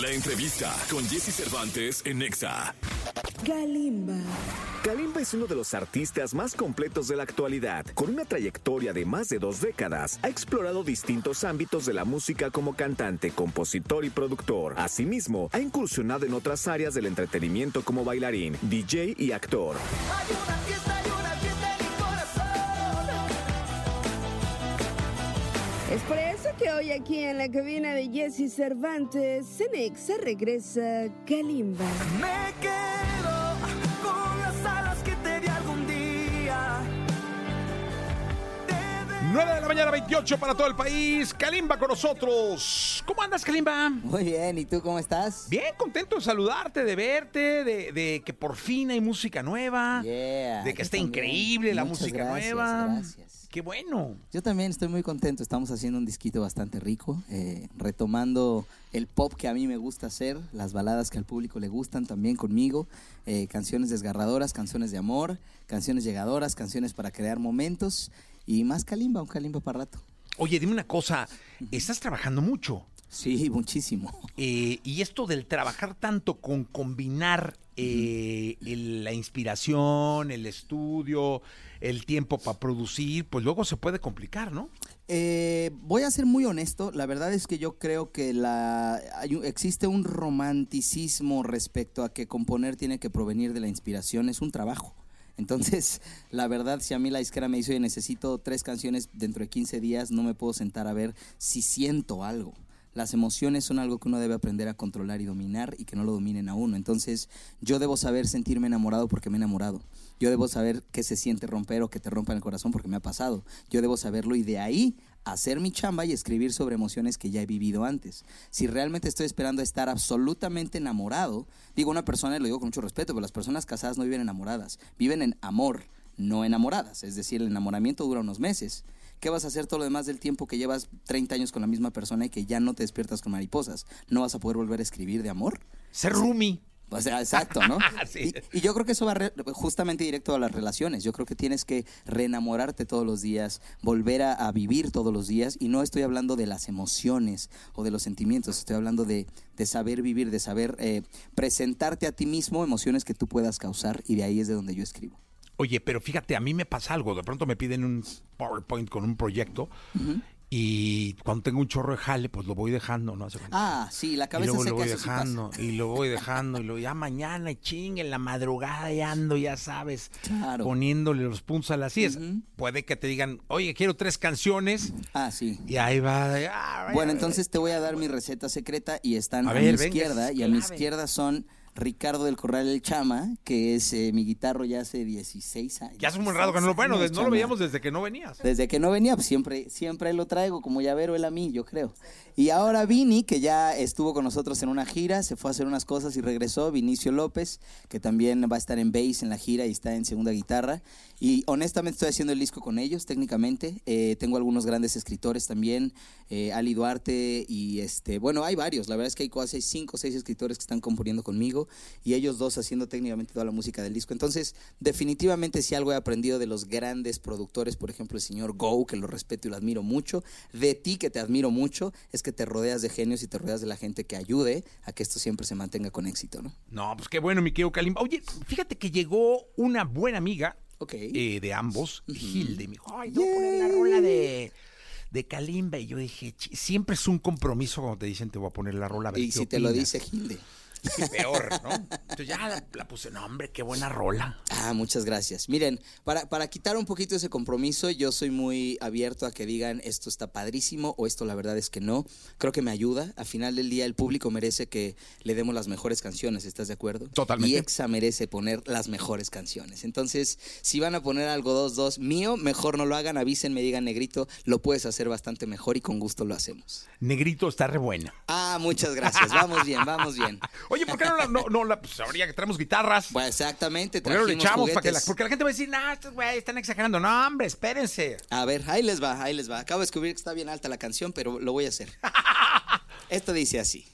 La entrevista con Jesse Cervantes en Nexa. Kalimba. Kalimba es uno de los artistas más completos de la actualidad. Con una trayectoria de más de dos décadas, ha explorado distintos ámbitos de la música como cantante, compositor y productor. Asimismo, ha incursionado en otras áreas del entretenimiento como bailarín, DJ y actor. Hoy aquí en la cabina de Jesse Cervantes, Cenexa regresa Kalimba. Me quedo con las alas que te di algún día. 9 de la mañana, 28 para todo el país. Kalimba con nosotros. ¿Cómo andas, Kalimba? Muy bien, ¿y tú cómo estás? Bien, contento de saludarte, de verte, de, de que por fin hay música nueva. Yeah, de que está también. increíble la Muchas música gracias, nueva. gracias. Qué bueno. Yo también estoy muy contento, estamos haciendo un disquito bastante rico, eh, retomando el pop que a mí me gusta hacer, las baladas que al público le gustan también conmigo, eh, canciones desgarradoras, canciones de amor, canciones llegadoras, canciones para crear momentos y más kalimba, un kalimba para rato. Oye, dime una cosa. Estás trabajando mucho. Sí, muchísimo. Eh, y esto del trabajar tanto con combinar eh, el- la inspiración, el estudio, el tiempo para producir, pues luego se puede complicar, ¿no? Eh, voy a ser muy honesto, la verdad es que yo creo que la, hay existe un romanticismo respecto a que componer tiene que provenir de la inspiración, es un trabajo. Entonces, la verdad, si a mí la disquera me dice, oye, necesito tres canciones dentro de 15 días, no me puedo sentar a ver si siento algo. Las emociones son algo que uno debe aprender a controlar y dominar y que no lo dominen a uno. Entonces, yo debo saber sentirme enamorado porque me he enamorado. Yo debo saber qué se siente romper o que te rompan el corazón porque me ha pasado. Yo debo saberlo y de ahí hacer mi chamba y escribir sobre emociones que ya he vivido antes. Si realmente estoy esperando estar absolutamente enamorado, digo una persona, y lo digo con mucho respeto, pero las personas casadas no viven enamoradas, viven en amor, no enamoradas. Es decir, el enamoramiento dura unos meses. ¿Qué vas a hacer todo lo demás del tiempo que llevas 30 años con la misma persona y que ya no te despiertas con mariposas? ¿No vas a poder volver a escribir de amor? Ser roomie. O sea, exacto, ¿no? Sí. y, y yo creo que eso va re- justamente directo a las relaciones. Yo creo que tienes que reenamorarte todos los días, volver a, a vivir todos los días. Y no estoy hablando de las emociones o de los sentimientos, estoy hablando de, de saber vivir, de saber eh, presentarte a ti mismo emociones que tú puedas causar. Y de ahí es de donde yo escribo. Oye, pero fíjate, a mí me pasa algo. De pronto me piden un PowerPoint con un proyecto y cuando tengo un chorro de jale, pues lo voy dejando, ¿no? Ah, sí, la y cabeza luego se lo voy dejando, y lo voy dejando, y luego ya mañana, y chingue, en la madrugada ya ando, ya sabes, Claro. poniéndole los puntos a las sillas. Puede que te digan, oye, quiero tres canciones, Ah, sí. y ahí va. "Ah, Bueno, vaya". entonces te voy a dar mi receta secreta y están A a, ver, mi venga, izquierda es y a mi izquierda son Ricardo del Corral El Chama, que es eh, mi guitarro ya hace 16 años. Ya es un rato que no lo, bueno, no lo veíamos desde que no venías. Desde que no venía, pues siempre, siempre lo traigo como llavero él a mí, yo creo. Y ahora Vini, que ya estuvo con nosotros en una gira, se fue a hacer unas cosas y regresó. Vinicio López, que también va a estar en bass en la gira y está en segunda guitarra. Y honestamente estoy haciendo el disco con ellos, técnicamente. Eh, tengo algunos grandes escritores también, eh, Ali Duarte y este, bueno, hay varios. La verdad es que hay casi cinco o seis escritores que están componiendo conmigo y ellos dos haciendo técnicamente toda la música del disco. Entonces, definitivamente si algo he aprendido de los grandes productores, por ejemplo, el señor Go, que lo respeto y lo admiro mucho, de ti que te admiro mucho, es que te rodeas de genios y te rodeas de la gente que ayude a que esto siempre se mantenga con éxito, ¿no? No, pues qué bueno, mi querido Kalimba. Oye, fíjate que llegó una buena amiga Ok. eh, de ambos, Hilde, y me dijo, ay, a poner la rola de, de Kalimba. Y yo dije, "Chi, siempre es un compromiso cuando te dicen te voy a poner la rola. a ver y qué si te lo opinas". dice Gilde. Peor, ¿no? Entonces ya la, la puse, no, hombre, qué buena rola. Ah, muchas gracias. Miren, para, para quitar un poquito ese compromiso, yo soy muy abierto a que digan esto está padrísimo o esto la verdad es que no. Creo que me ayuda. Al final del día el público merece que le demos las mejores canciones, ¿estás de acuerdo? Totalmente. Y EXA merece poner las mejores canciones. Entonces, si van a poner algo 2-2 mío, mejor no lo hagan, avísenme, digan negrito, lo puedes hacer bastante mejor y con gusto lo hacemos. Negrito está re buena. Ah, muchas gracias. Vamos bien, vamos bien. Oye, ¿por qué no la, no, no la, pues habría que traemos guitarras? Pues exactamente, ¿Por qué no le echamos? Para que la- porque la gente va a decir, no, estos güeyes están exagerando. No, hombre, espérense. A ver, ahí les va, ahí les va. Acabo de descubrir que está bien alta la canción, pero lo voy a hacer. Esto dice así.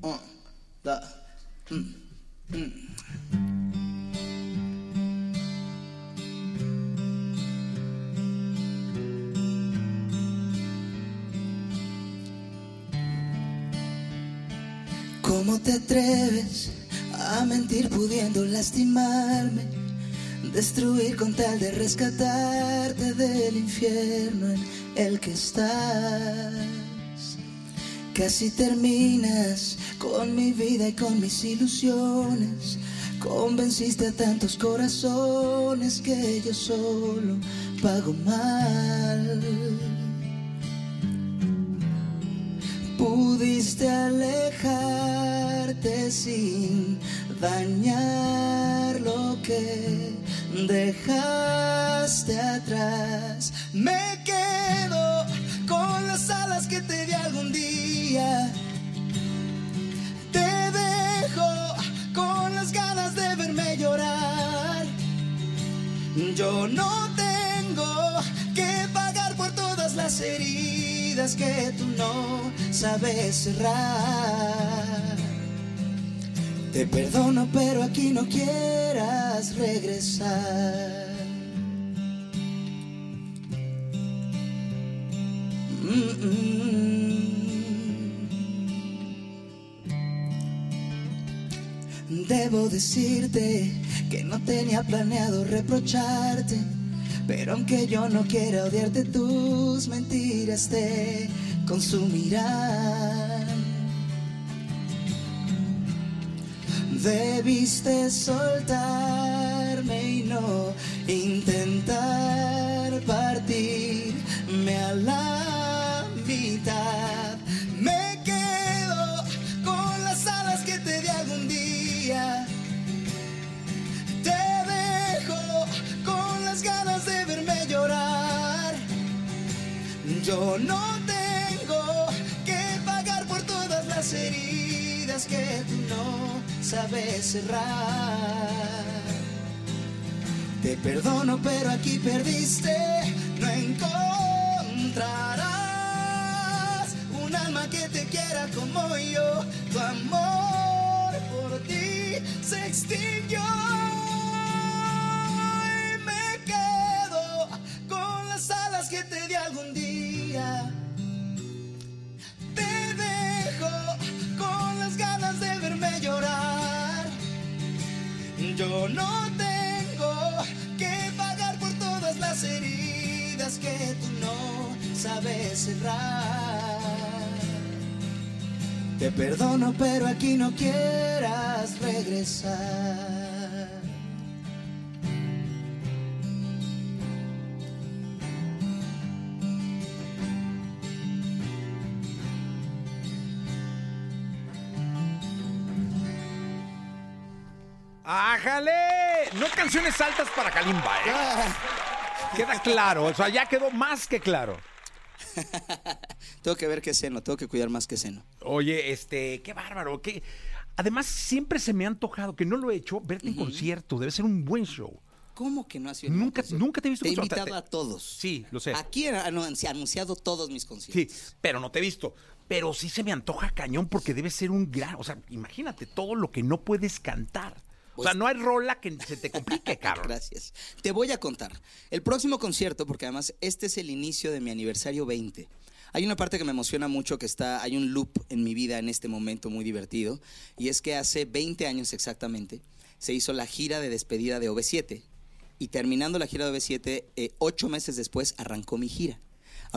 Un, dos, mm, mm. Mentir pudiendo lastimarme? Destruir con tal de rescatarte del infierno en el que estás. Casi terminas con mi vida y con mis ilusiones. Convenciste a tantos corazones que yo solo pago mal. Pudiste alejarte sin dañar lo que dejaste atrás. Me quedo con las alas que te di algún día. Te dejo con las ganas de verme llorar. Yo no tengo que pagar por todas las heridas que tú no sabes cerrar. Te perdono, pero aquí no quieras regresar. Debo decirte que no tenía planeado reprocharte, pero aunque yo no quiera odiarte, tus mentiras te consumirán. Debiste soltarme y no intentar partirme a la mitad. Me quedo con las alas que te di algún día. Te dejo con las ganas de verme llorar. Yo no tengo que pagar por todas las heridas que tú no sabes cerrar. Te perdono, pero aquí perdiste. No encontrarás un alma que te quiera como yo. Tu amor por ti se extinguió. Cerrar. Te perdono, pero aquí no quieras regresar. ¡Ájale! No canciones altas para Kalimba, ¿eh? Queda claro, o sea, ya quedó más que claro. Tengo que ver qué seno, tengo que cuidar más que seno. Oye, este, qué bárbaro, qué... Además, siempre se me ha antojado, que no lo he hecho, verte en concierto. Debe ser un buen show. ¿Cómo que no ha sido Nunca- nunca te he visto Te he invitado te- a todos. Sí, lo sé. Aquí he anu- se ha anunciado todos mis Sí, conciertos. pero no te he visto. Pero sí se me antoja cañón porque debe ser un gran... O sea, imagínate todo lo que no puedes cantar. O sea, Pues- no hay rola que se te complique, cabrón. Gracias. Te voy a contar. El próximo concierto, porque además este es el inicio de mi aniversario 20. Hay una parte que me emociona mucho que está, hay un loop en mi vida en este momento muy divertido, y es que hace 20 años exactamente se hizo la gira de despedida de OV7, y terminando la gira de OV7, eh, ocho meses después arrancó mi gira.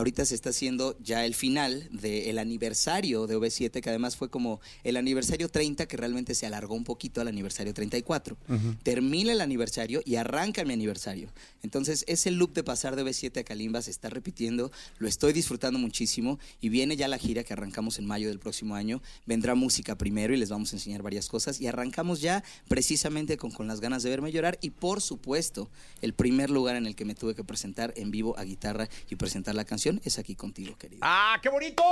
Ahorita se está haciendo ya el final del aniversario de OV7, que además fue como el aniversario 30, que realmente se alargó un poquito al aniversario 34. Termina el aniversario y arranca mi aniversario. Entonces, ese loop de pasar de OV7 a Kalimba se está repitiendo, lo estoy disfrutando muchísimo y viene ya la gira que arrancamos en mayo del próximo año. Vendrá música primero y les vamos a enseñar varias cosas y arrancamos ya precisamente con, con las ganas de verme llorar y por supuesto, el primer lugar en el que me tuve que presentar en vivo a guitarra y presentar la canción es aquí contigo, querido. ¡Ah, qué bonito!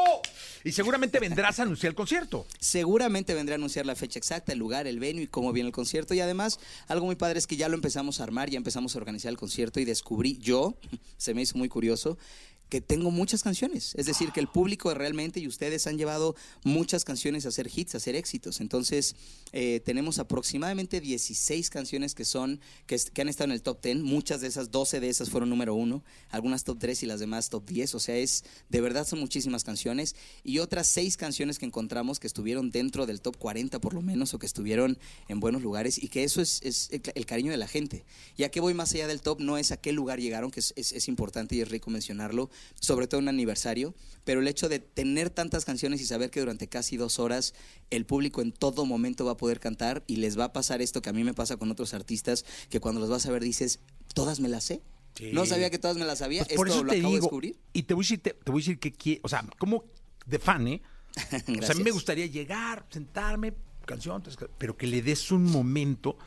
Y seguramente vendrás a anunciar el concierto. Seguramente vendré a anunciar la fecha exacta, el lugar, el venue y cómo viene el concierto. Y además, algo muy padre es que ya lo empezamos a armar, ya empezamos a organizar el concierto y descubrí yo, se me hizo muy curioso, que tengo muchas canciones. Es decir, que el público realmente y ustedes han llevado muchas canciones a hacer hits, a hacer éxitos. Entonces, eh, tenemos aproximadamente 16 canciones que son, que, han estado en el top 10. Muchas de esas, 12 de esas fueron número uno, algunas top 3 y las demás top 10. O sea, es, de verdad son muchísimas canciones. Y otras seis canciones que encontramos que estuvieron dentro del top 40 por lo menos, o que estuvieron en buenos lugares. Y que eso es, es el, el cariño de la gente. Ya que voy más allá del top, no es a qué lugar llegaron, que es, es- es importante y es rico mencionarlo, sobre todo en un aniversario, pero el hecho de tener tantas canciones y saber que durante casi dos horas el público en todo momento va a poder cantar y les va a pasar esto que a mí me pasa con otros artistas, que cuando los vas a ver dices, todas me las sé. Sí. No sabía que todas me las sabía, Pues por esto eso lo te acabo de digo, descubrir. y te voy a decir, te, te voy a decir que, o sea, como de fan, ¿eh? O sea, a mí me gustaría llegar, sentarme, canción, pero que le des un momento,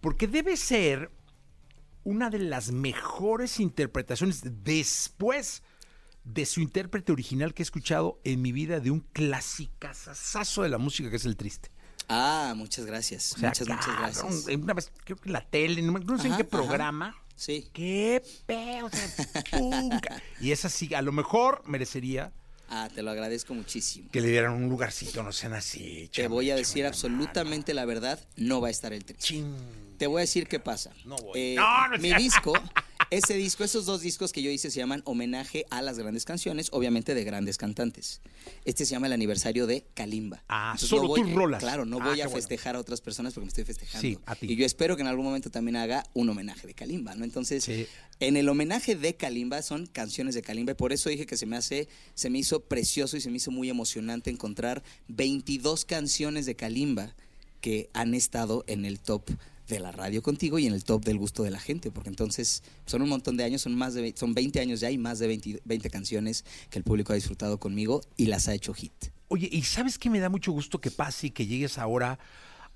porque debe ser una de las mejores interpretaciones después de su intérprete original que he escuchado en mi vida de un clasicazazazo de la música que es el triste. Ah, muchas gracias. O sea, muchas, muchas gracias. Una vez, creo que en la tele, no, sé en qué ajá. programa. Sí. Qué pedo, Y esa sí, a lo mejor merecería Ah, te lo agradezco muchísimo. que le dieran un lugarcito, no sean así. Te voy a decir absolutamente la verdad, no va a estar el triste. Chin. Te voy a decir qué pasa. No voy. Eh, No, no es mi disco, ese disco, esos dos discos que yo hice se llaman homenaje a las grandes canciones, obviamente de grandes cantantes. Este se llama el aniversario de Kalimba. Ah, solo voy- tus rolas. Claro, no Ah, voy a bueno. festejar a otras personas porque me estoy festejando. Sí, a ti. Y yo espero que en algún momento también haga un homenaje de Kalimba, ¿no? Entonces, Sí. en el homenaje de Kalimba son canciones de Kalimba y por eso dije que se me hace, se me hizo precioso y se me hizo muy emocionante encontrar 22 canciones de Kalimba que han estado en el top de la radio contigo y en el top del gusto de la gente, porque entonces son un montón de años, son más de son 20 años ya y más de 20, 20 canciones que el público ha disfrutado conmigo y las ha hecho hit. Oye, ¿y sabes qué me da mucho gusto que pase y que llegues ahora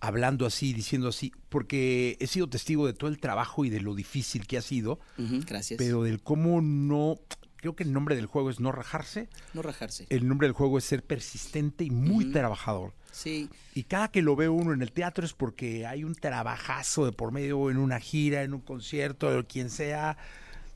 hablando así, diciendo así? Porque he sido testigo de todo el trabajo y de lo difícil que ha sido, gracias. pero del cómo no. Creo que el nombre del juego es no rajarse. no rajarse. El nombre del juego es ser persistente y muy trabajador. Sí, Y cada que lo ve uno en el teatro es porque hay un trabajazo de por medio en una gira, en un concierto, o quien sea.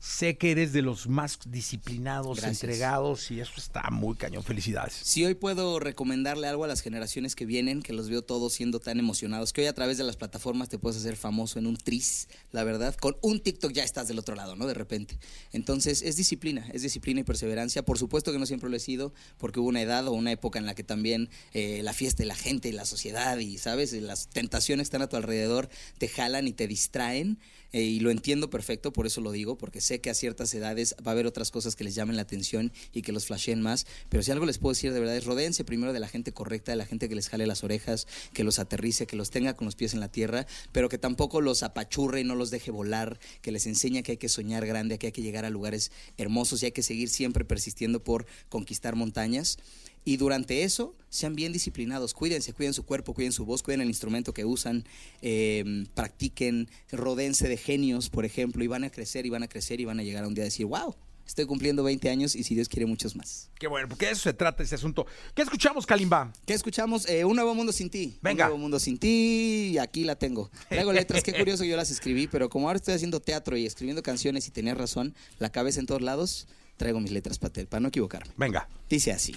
Sé que eres de los más disciplinados, Gracias. entregados y eso está muy cañón. Felicidades. Si hoy puedo recomendarle algo a las generaciones que vienen, que los veo todos siendo tan emocionados, que hoy a través de las plataformas te puedes hacer famoso en un tris, la verdad, con un TikTok ya estás del otro lado, ¿no? De repente. Entonces, es disciplina, es disciplina y perseverancia. Por supuesto que no siempre lo he sido, porque hubo una edad o una época en la que también eh, la fiesta y la gente y la sociedad y, ¿sabes? Las tentaciones que están a tu alrededor te jalan y te distraen. eh, y lo entiendo perfecto, por eso lo digo, porque sé que a ciertas edades va a haber otras cosas que les llamen la atención y que los flasheen más. Pero si algo les puedo decir de verdad es rodéense primero de la gente correcta, de la gente que les jale las orejas, que los aterrice, que los tenga con los pies en la tierra, pero que tampoco los apachurre y no los deje volar, que les enseña que hay que soñar grande, que hay que llegar a lugares hermosos y hay que seguir siempre persistiendo por conquistar montañas. Y durante eso, sean bien disciplinados, cuídense, cuiden su cuerpo, cuiden su voz, cuiden el instrumento que usan, eh, practiquen, rodéense de genios, por ejemplo, y van a crecer y van a crecer y van a llegar a un día a decir, wow, estoy cumpliendo 20 años y si Dios quiere muchos más. Qué bueno, porque de eso se trata este asunto. ¿Qué escuchamos, Kalimba? ¿Qué escuchamos? Eh, un nuevo mundo sin ti. Venga. Un nuevo mundo sin ti. Y aquí la tengo. Traigo letras. Qué curioso yo las escribí, pero como ahora estoy haciendo teatro y escribiendo canciones y tenías razón, la cabeza en todos lados, traigo mis letras para, para no equivocarme. Venga. Dice así.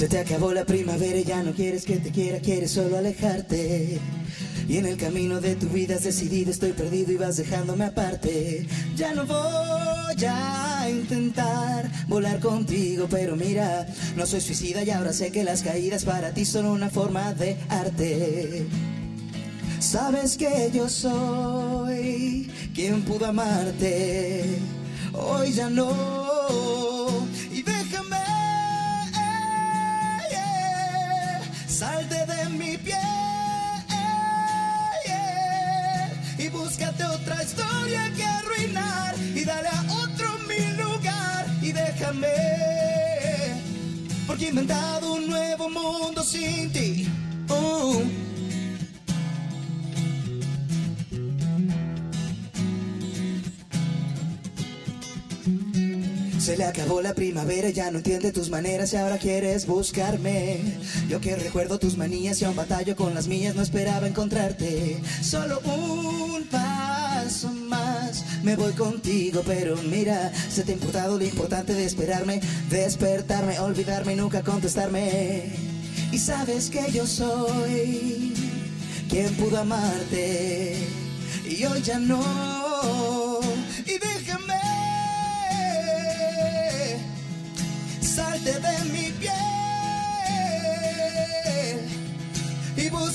Se te acabó la primavera y ya no quieres que te quiera, quieres solo alejarte. Y en el camino de tu vida has decidido, estoy perdido y vas dejándome aparte. Ya no voy a intentar volar contigo, pero mira, no soy suicida y ahora sé que las caídas para ti son una forma de arte. Sabes que yo soy quien pudo amarte, hoy ya no. Y búscate otra historia que arruinar y dale a otro mi lugar y déjame, porque he inventado un nuevo mundo sin ti. Oh. Se le acabó la primavera, ya no entiende tus maneras y ahora quieres buscarme. Yo que recuerdo tus manías y aún batallo con las mías, no esperaba encontrarte. Solo un paso más, me voy contigo, pero mira, se te ha importado lo importante de esperarme, despertarme, olvidarme y nunca contestarme. Y sabes que yo soy quien pudo amarte y hoy ya no. Y déjame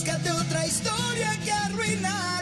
búscate otra historia que arruinar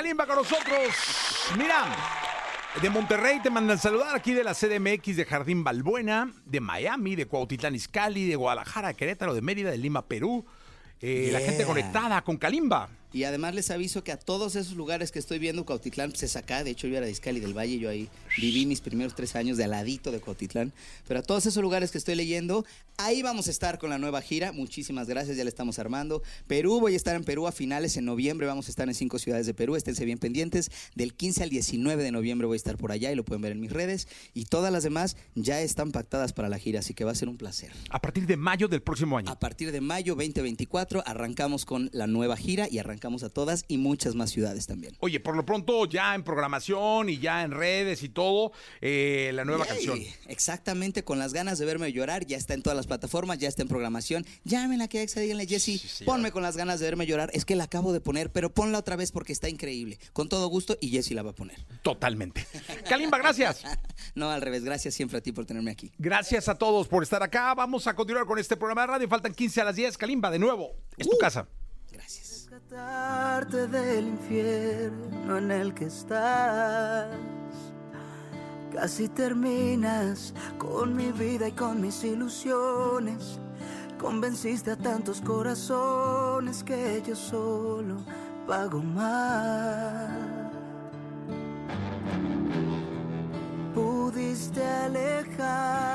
Kalimba con nosotros. Mira, de Monterrey te mandan saludar aquí de la CDMX de Jardín Balbuena, de Miami, de Cuautitlán Izcalli, de Guadalajara, Querétaro, de Mérida, de Lima, Perú. Eh, La gente conectada con Kalimba. Y además les aviso que a todos esos lugares que estoy viendo, Cuautitlán pues, es acá. De hecho, yo era de Izcalli del Valle, yo ahí viví mis primeros tres años de aladito de Cuautitlán. Pero a todos esos lugares que estoy leyendo, ahí vamos a estar con la nueva gira. Muchísimas gracias, ya la estamos armando. Perú, voy a estar en Perú a finales en noviembre. Vamos a estar en cinco ciudades de Perú. Esténse bien pendientes. Del 15 al 19 de noviembre voy a estar por allá y lo pueden ver en mis redes. Y todas las demás ya están pactadas para la gira, así que va a ser un placer. A partir de mayo del próximo año. A partir de mayo 2024 arrancamos con la nueva gira y arrancamos a todas y muchas más ciudades también. Oye, por lo pronto ya en programación y ya en redes y todo, eh, la nueva Yay. canción. Exactamente, con las ganas de verme llorar, ya está en todas las plataformas, ya está en programación. Llámenla que Exa, díganle, Jessy, sí, ponme con las ganas de verme llorar. Es que la acabo de poner, pero ponla otra vez porque está increíble. Con todo gusto y Jessy la va a poner. Totalmente. Kalimba, gracias. No, al revés, gracias siempre a ti por tenerme aquí. Gracias a todos por estar acá. Vamos a continuar con este programa de radio. Faltan 15 a las 10. Kalimba, de nuevo. Es tu casa. Gracias. Rescatarte del infierno en el que estás. Casi terminas con mi vida y con mis ilusiones. Convenciste a tantos corazones que yo solo pago mal. Pudiste alejarte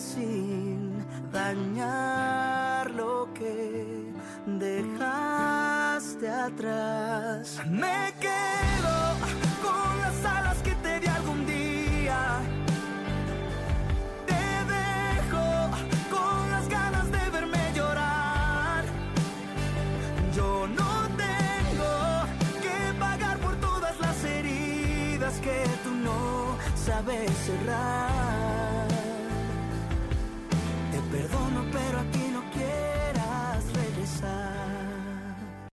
sin dañar Me quedo con las alas que te di algún día. Te dejo con las ganas de verme llorar. Yo no tengo que pagar por todas las heridas que tú no sabes cerrar.